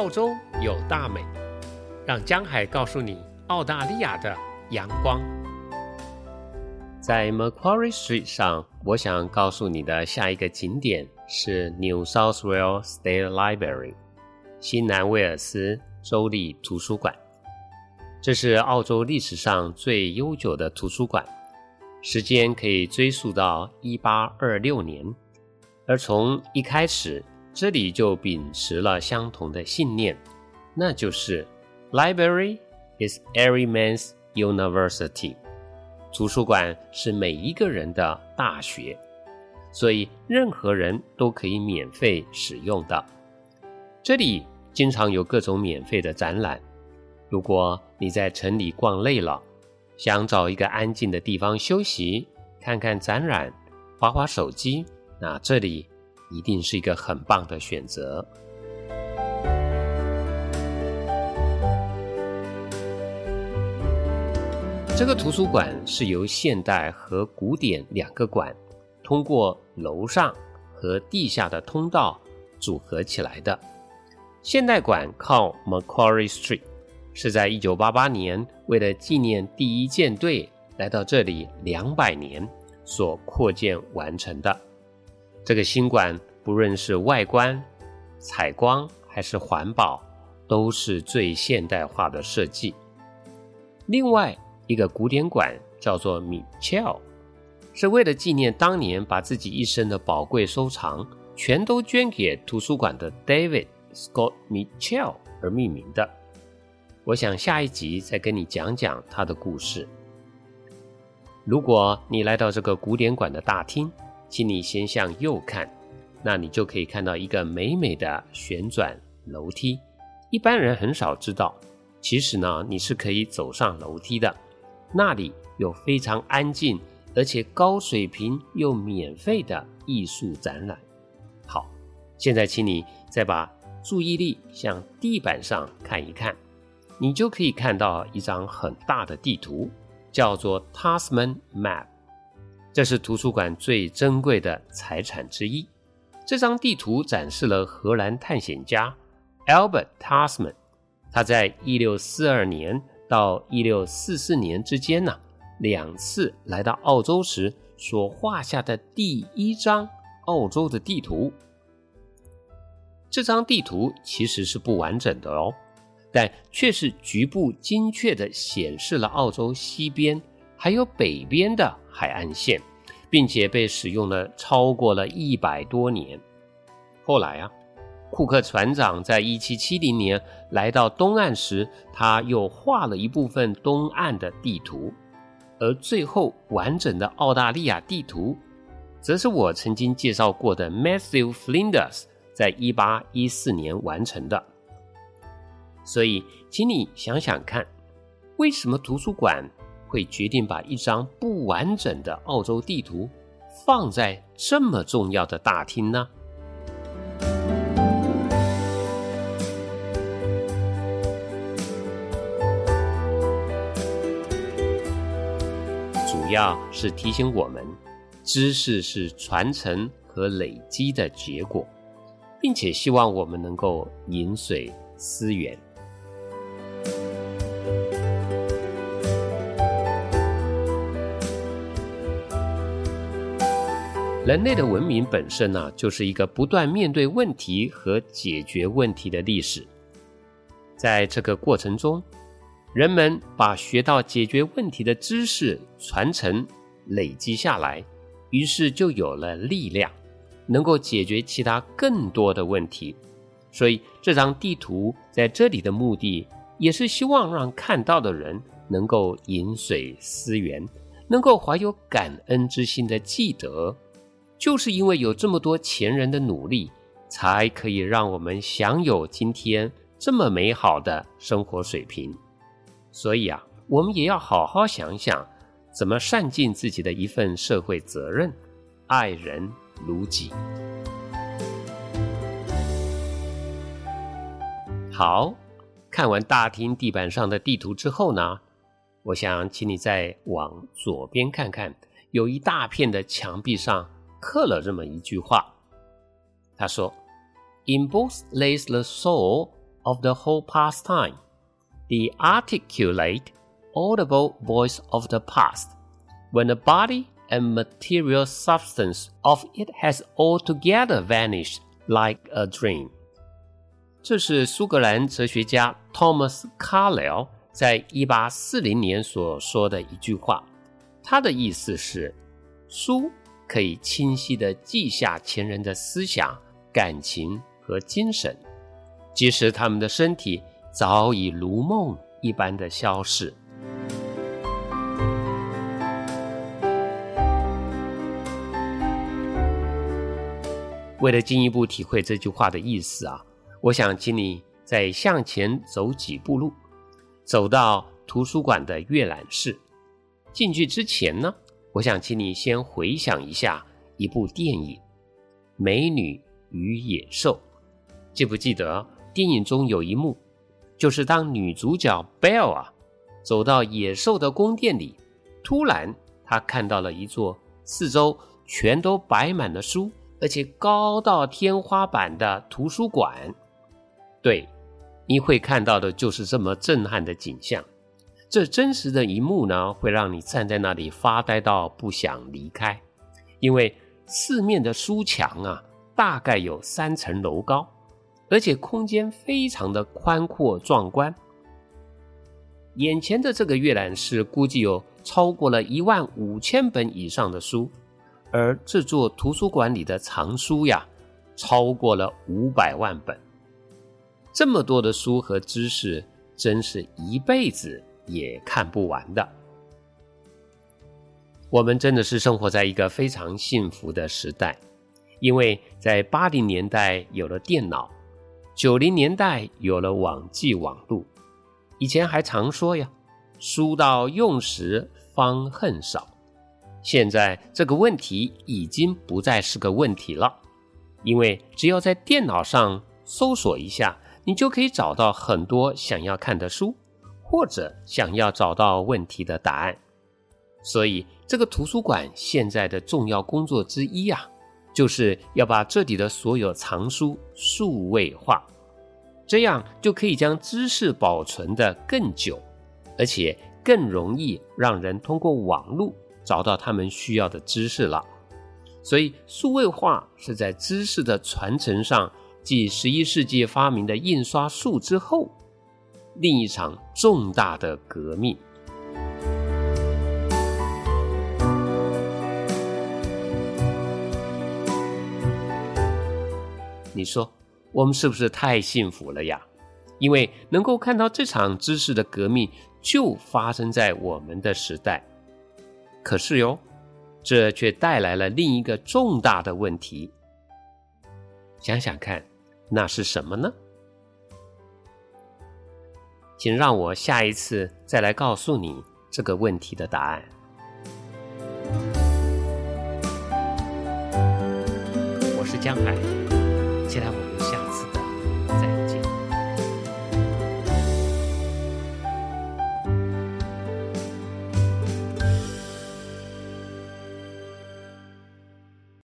澳洲有大美，让江海告诉你澳大利亚的阳光。在 Macquarie Street 上，我想告诉你的下一个景点是 New South Wales State Library，新南威尔斯州立图书馆。这是澳洲历史上最悠久的图书馆，时间可以追溯到1826年，而从一开始。这里就秉持了相同的信念，那就是 “Library is every man's university”。图书馆是每一个人的大学，所以任何人都可以免费使用的。这里经常有各种免费的展览。如果你在城里逛累了，想找一个安静的地方休息，看看展览，划划手机，那这里。一定是一个很棒的选择。这个图书馆是由现代和古典两个馆通过楼上和地下的通道组合起来的。现代馆靠 Macquarie Street，是在一九八八年为了纪念第一舰队来到这里两百年所扩建完成的。这个新馆不论是外观、采光还是环保，都是最现代化的设计。另外一个古典馆叫做米切尔，是为了纪念当年把自己一生的宝贵收藏全都捐给图书馆的 David Scott Mitchell 而命名的。我想下一集再跟你讲讲他的故事。如果你来到这个古典馆的大厅，请你先向右看，那你就可以看到一个美美的旋转楼梯。一般人很少知道，其实呢，你是可以走上楼梯的。那里有非常安静，而且高水平又免费的艺术展览。好，现在请你再把注意力向地板上看一看，你就可以看到一张很大的地图，叫做 Tasman Map。这是图书馆最珍贵的财产之一。这张地图展示了荷兰探险家 Albert Tasman，他在1642年到1644年之间呢，两次来到澳洲时所画下的第一张澳洲的地图。这张地图其实是不完整的哦，但却是局部精确地显示了澳洲西边还有北边的。海岸线，并且被使用了超过了一百多年。后来啊，库克船长在一七七零年来到东岸时，他又画了一部分东岸的地图。而最后完整的澳大利亚地图，则是我曾经介绍过的 Matthew Flinders 在一八一四年完成的。所以，请你想想看，为什么图书馆？会决定把一张不完整的澳洲地图放在这么重要的大厅呢？主要是提醒我们，知识是传承和累积的结果，并且希望我们能够饮水思源。人类的文明本身呢，就是一个不断面对问题和解决问题的历史。在这个过程中，人们把学到解决问题的知识传承、累积下来，于是就有了力量，能够解决其他更多的问题。所以，这张地图在这里的目的，也是希望让看到的人能够饮水思源，能够怀有感恩之心的记得。就是因为有这么多前人的努力，才可以让我们享有今天这么美好的生活水平。所以啊，我们也要好好想想，怎么善尽自己的一份社会责任，爱人如己。好，看完大厅地板上的地图之后呢，我想请你再往左边看看，有一大片的墙壁上。刻了这么一句话，他说：“In both lays the soul of the whole pastime, the articulate, audible voice of the past, when the body and material substance of it has altogether vanished like a dream. 这是苏格兰哲学家 Thomas Carlyle 在一八四零年所说的一句话。他的意思是，书 可以清晰地记下前人的思想、感情和精神，即使他们的身体早已如梦一般的消逝。为了进一步体会这句话的意思啊。我想请你再向前走几步路，走到图书馆的阅览室。进去之前呢，我想请你先回想一下一部电影《美女与野兽》。记不记得电影中有一幕，就是当女主角 bell 啊走到野兽的宫殿里，突然她看到了一座四周全都摆满了书，而且高到天花板的图书馆。对，你会看到的就是这么震撼的景象。这真实的一幕呢，会让你站在那里发呆到不想离开，因为四面的书墙啊，大概有三层楼高，而且空间非常的宽阔壮观。眼前的这个阅览室估计有超过了一万五千本以上的书，而这座图书馆里的藏书呀，超过了五百万本。这么多的书和知识，真是一辈子也看不完的。我们真的是生活在一个非常幸福的时代，因为在八零年代有了电脑，九零年代有了网际网路。以前还常说呀，“书到用时方恨少”，现在这个问题已经不再是个问题了，因为只要在电脑上搜索一下。你就可以找到很多想要看的书，或者想要找到问题的答案。所以，这个图书馆现在的重要工作之一啊，就是要把这里的所有藏书数位化，这样就可以将知识保存的更久，而且更容易让人通过网络找到他们需要的知识了。所以，数位化是在知识的传承上。继十一世纪发明的印刷术之后，另一场重大的革命。你说，我们是不是太幸福了呀？因为能够看到这场知识的革命就发生在我们的时代。可是哟，这却带来了另一个重大的问题。想想看。那是什么呢？请让我下一次再来告诉你这个问题的答案。我是江海期待我